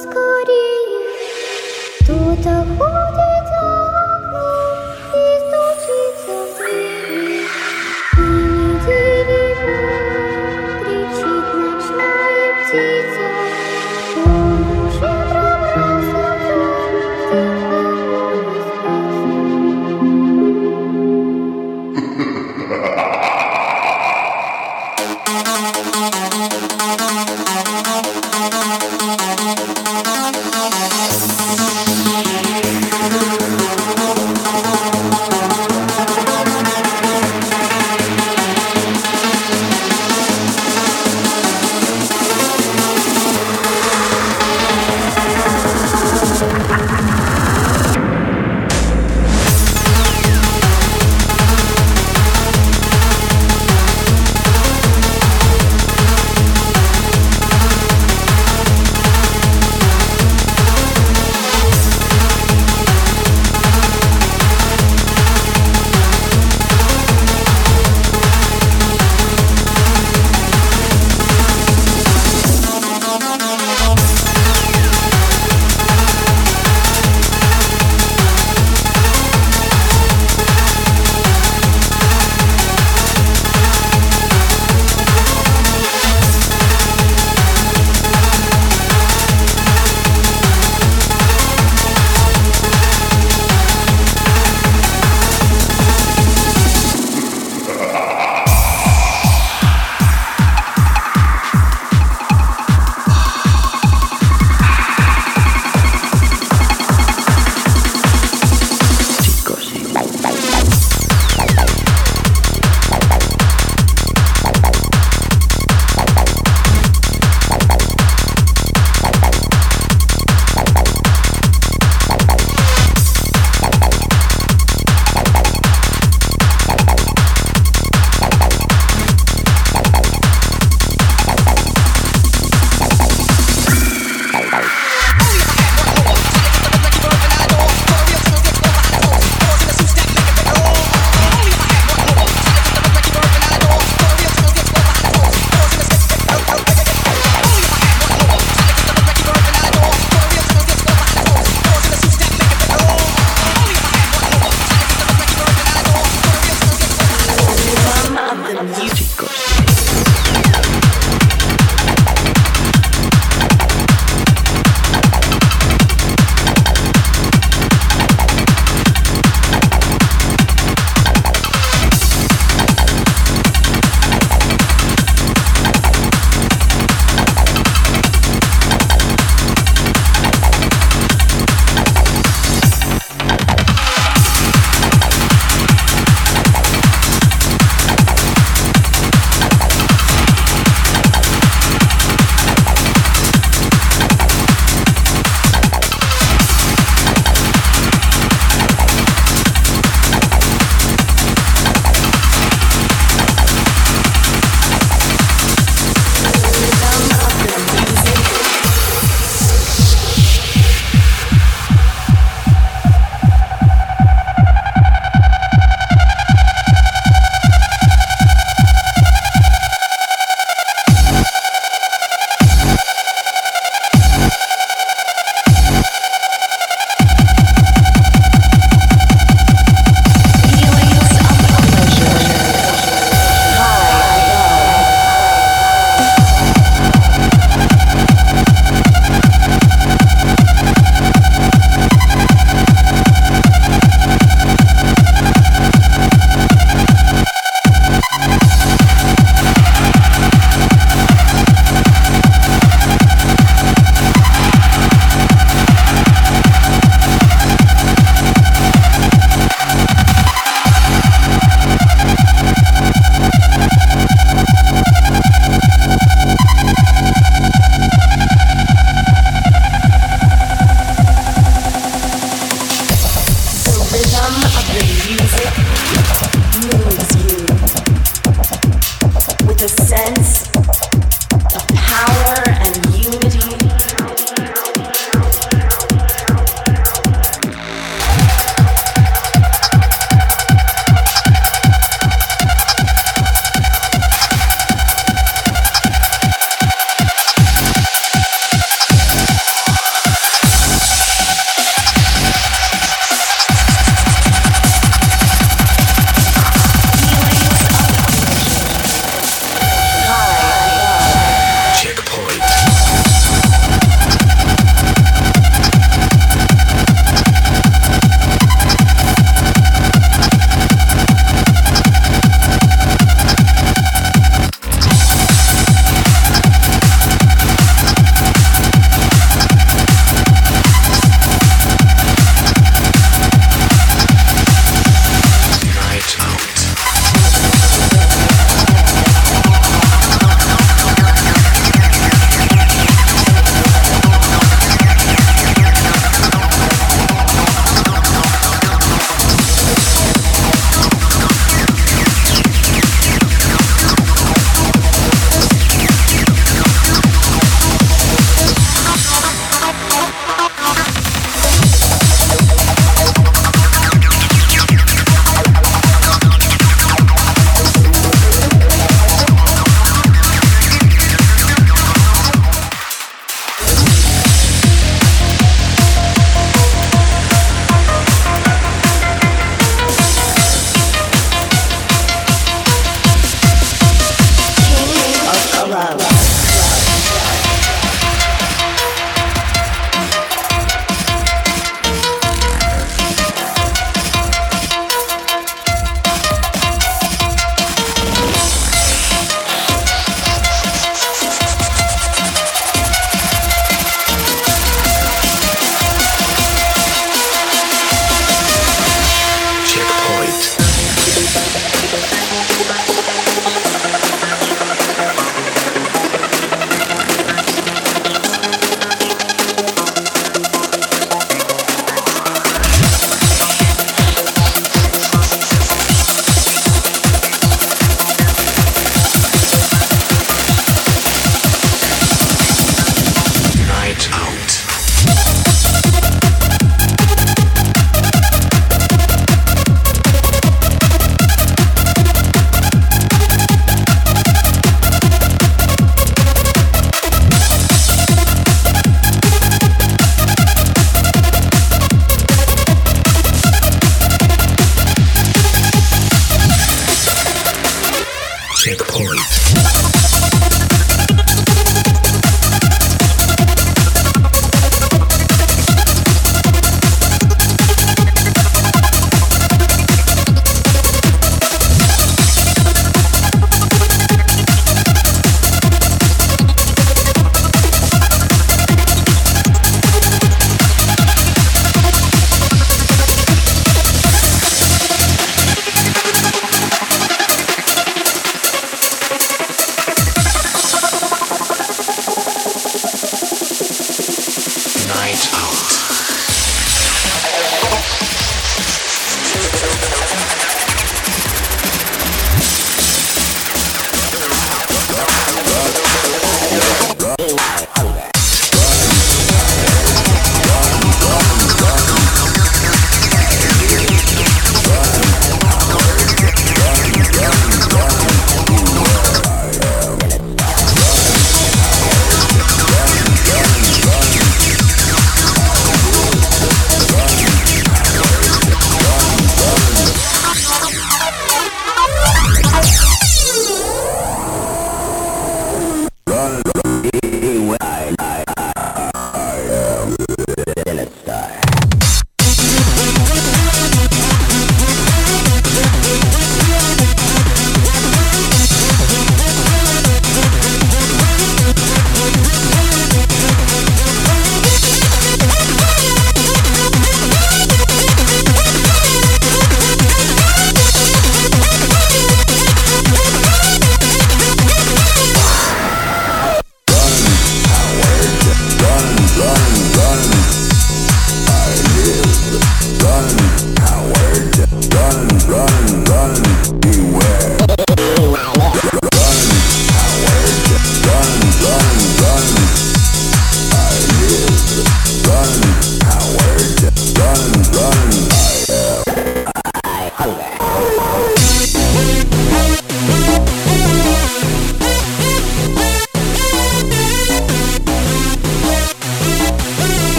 school.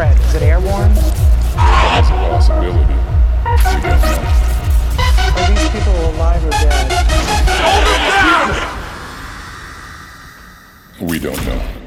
spread? Is it airborne? That's a possibility. Are these people alive or dead? Hold it down! We don't know.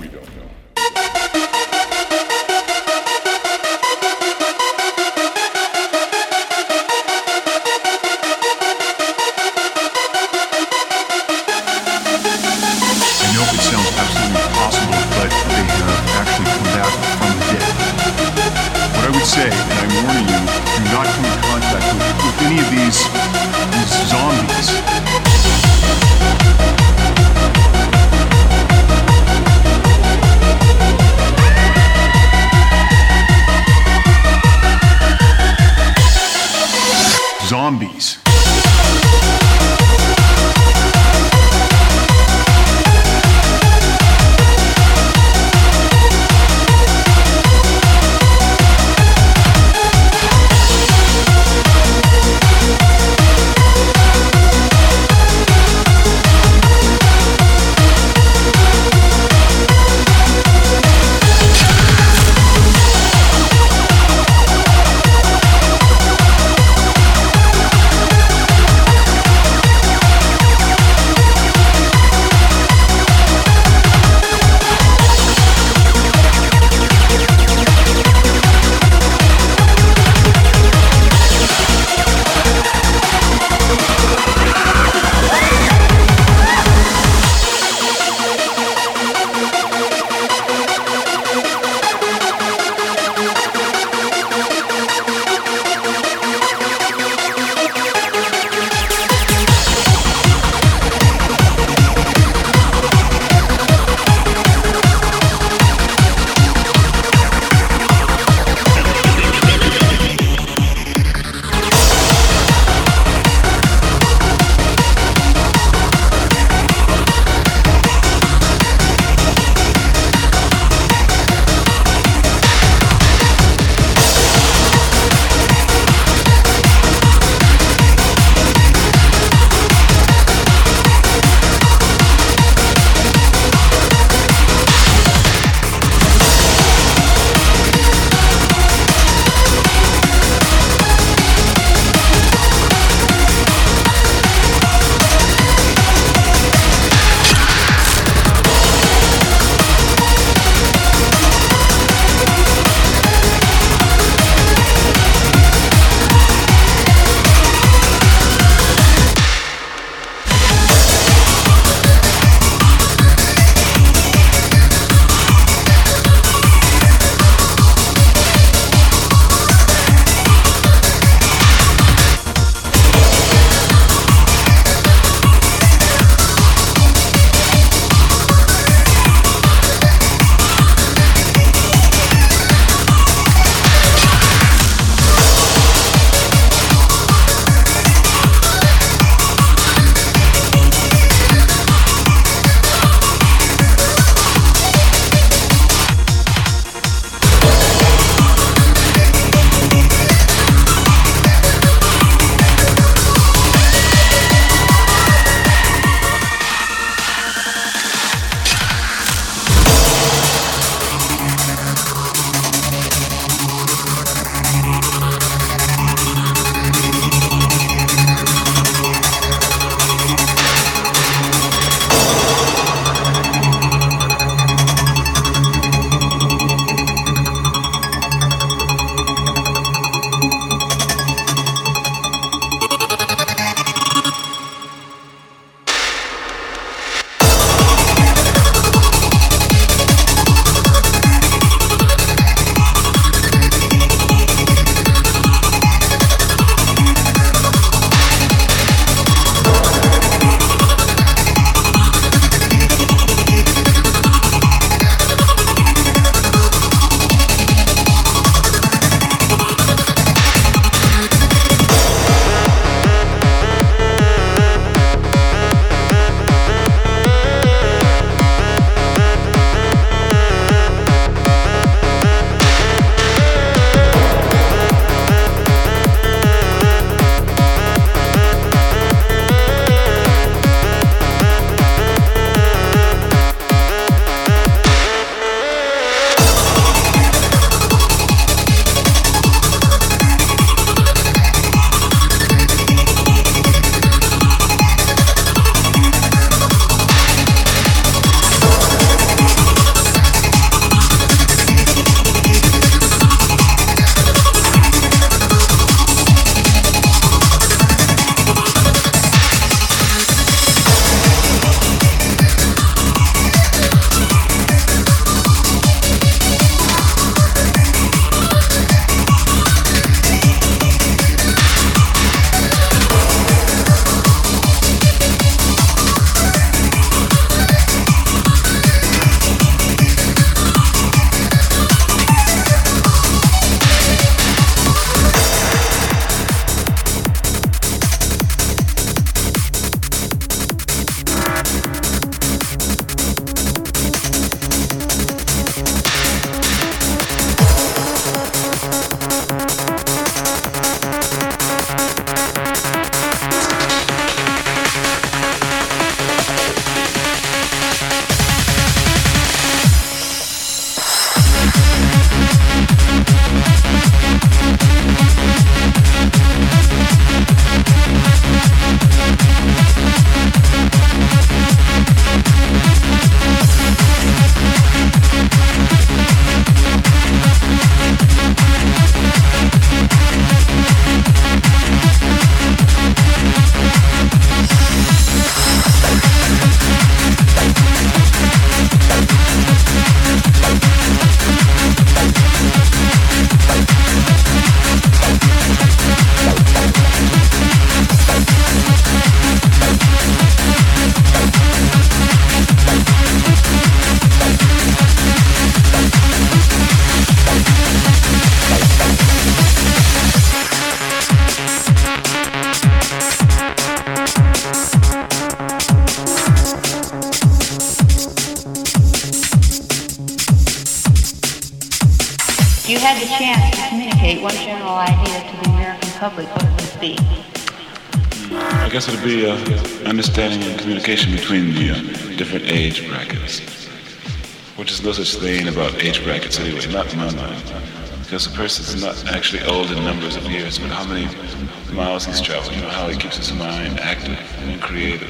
State one general idea to the American public, what would this be? I guess it would be uh, understanding and communication between the uh, different age brackets. Which is no such thing about age brackets anyway, not in my mind. Because a person's not actually old in numbers of years, but how many miles he's traveled, you know, how he keeps his mind active and creative.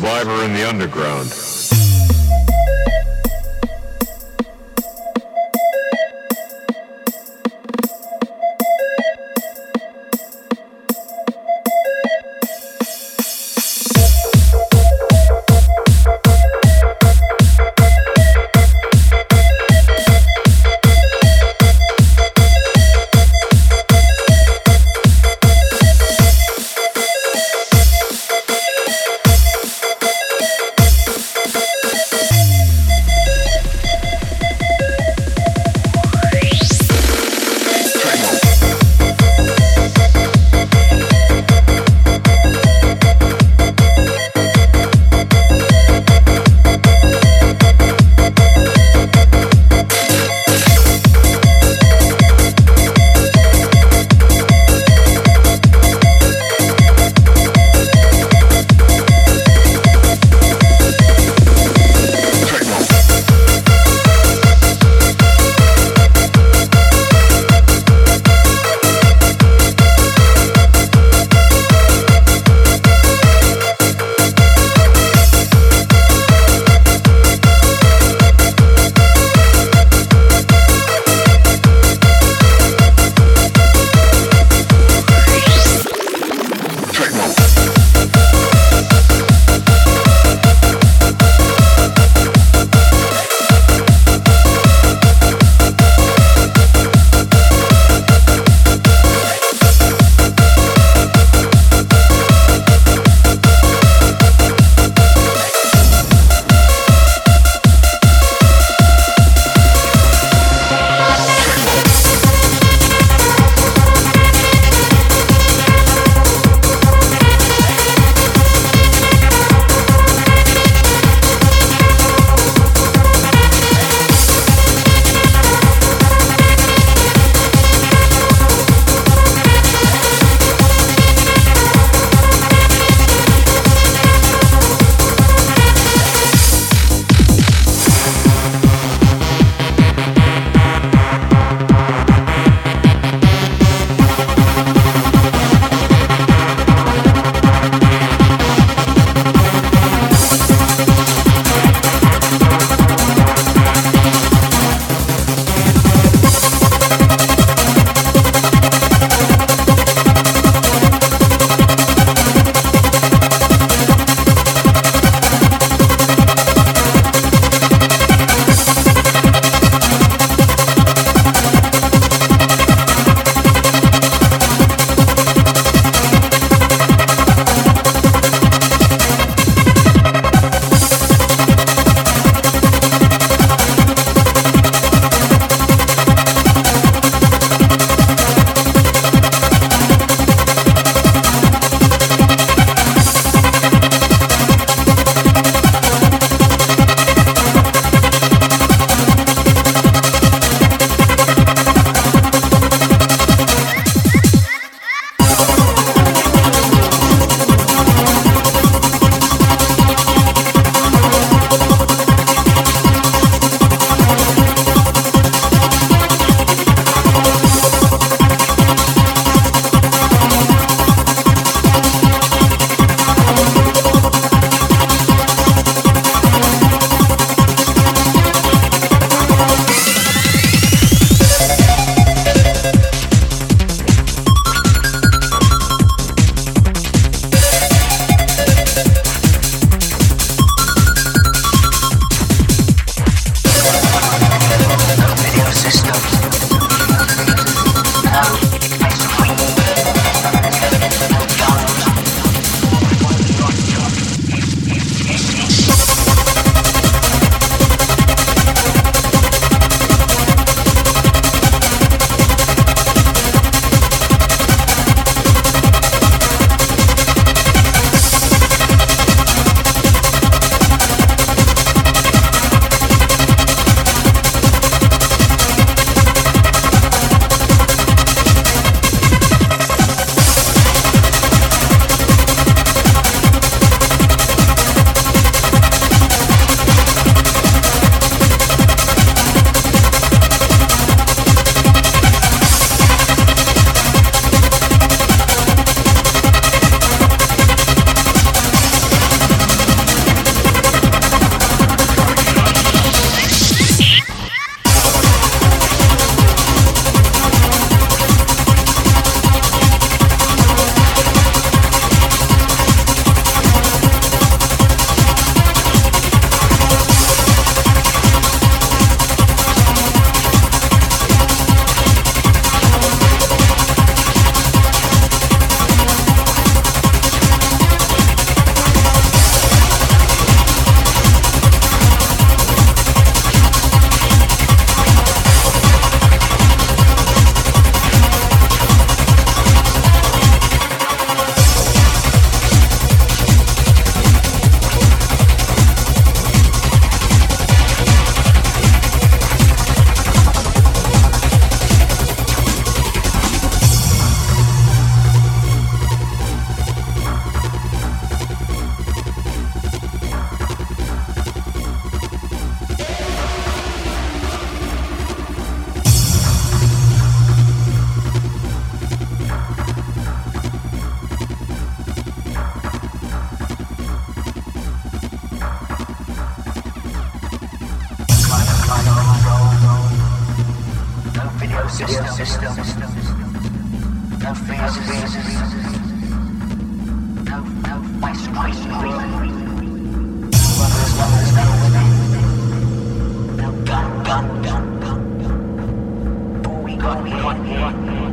Survivor in the underground. No phases. No, no, waste, waste, waste. No gun, gun, gun, gun. Oh, we got, we got, we got.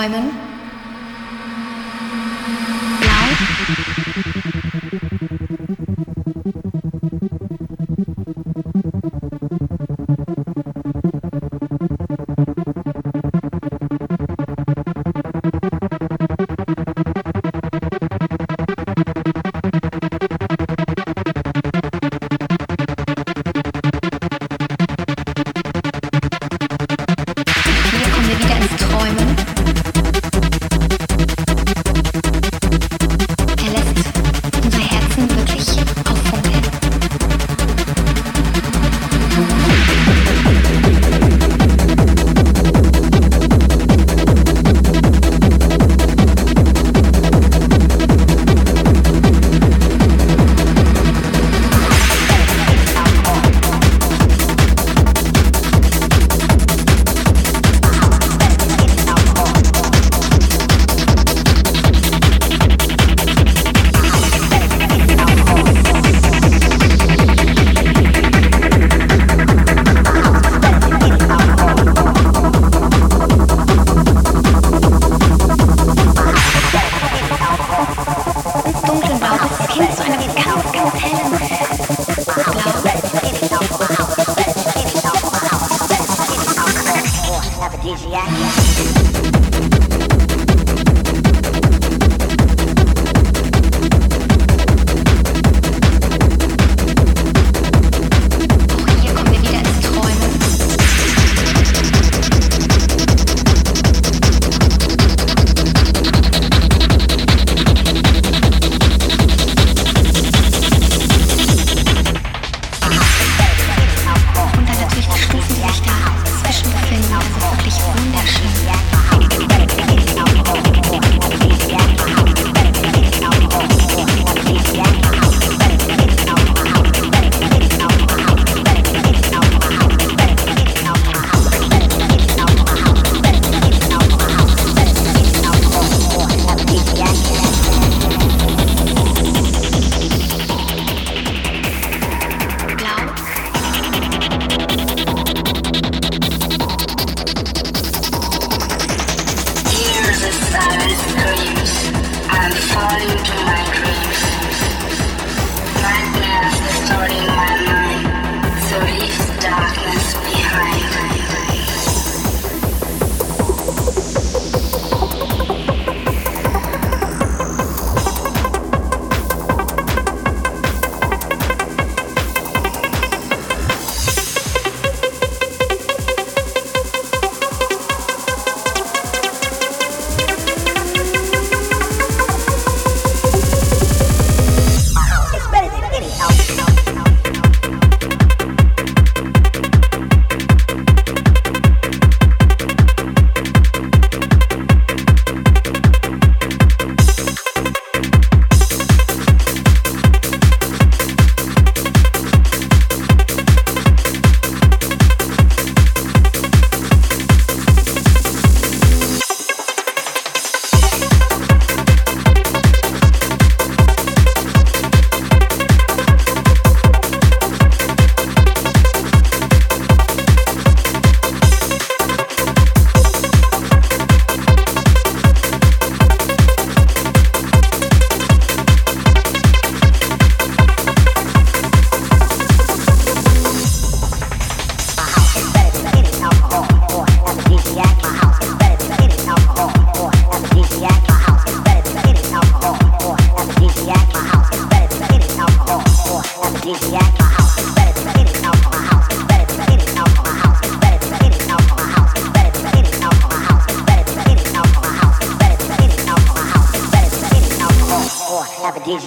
Neumann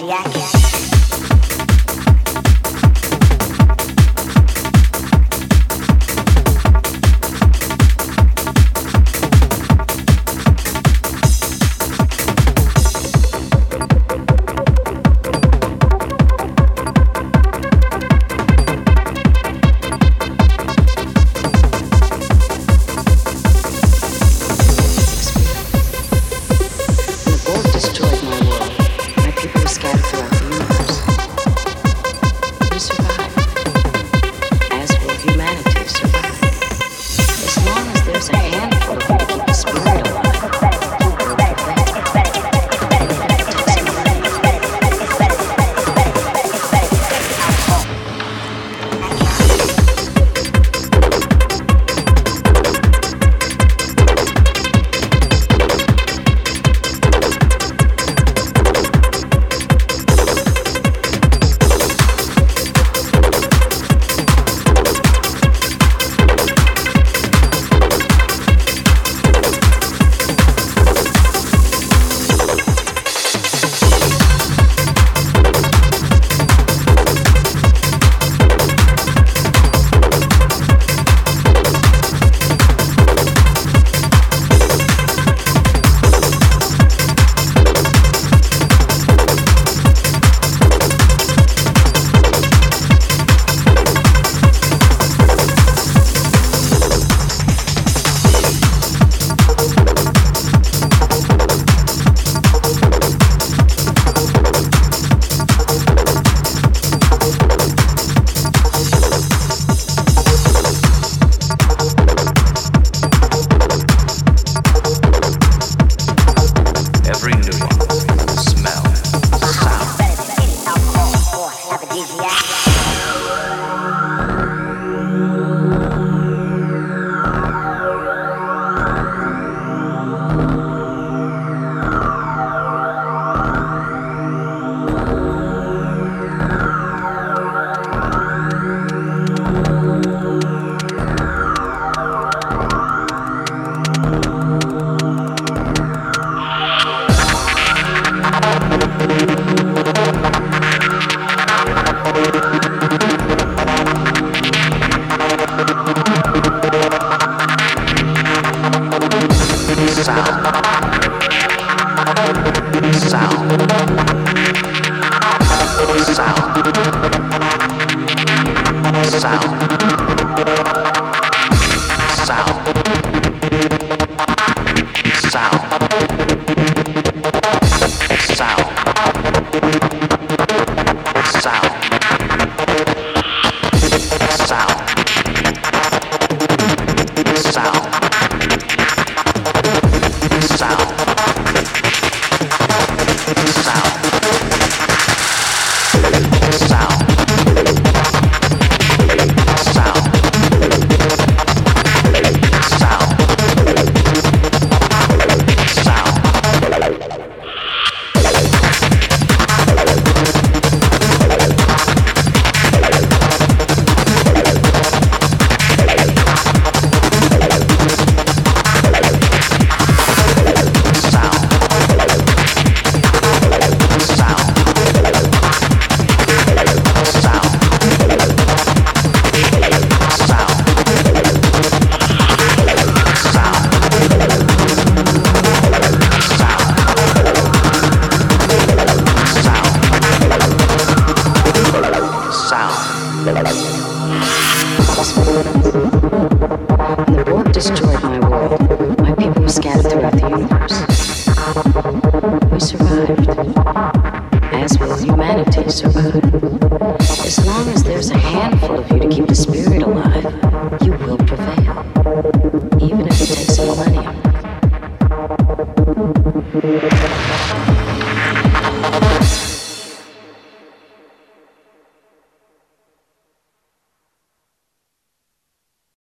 ins Träumen.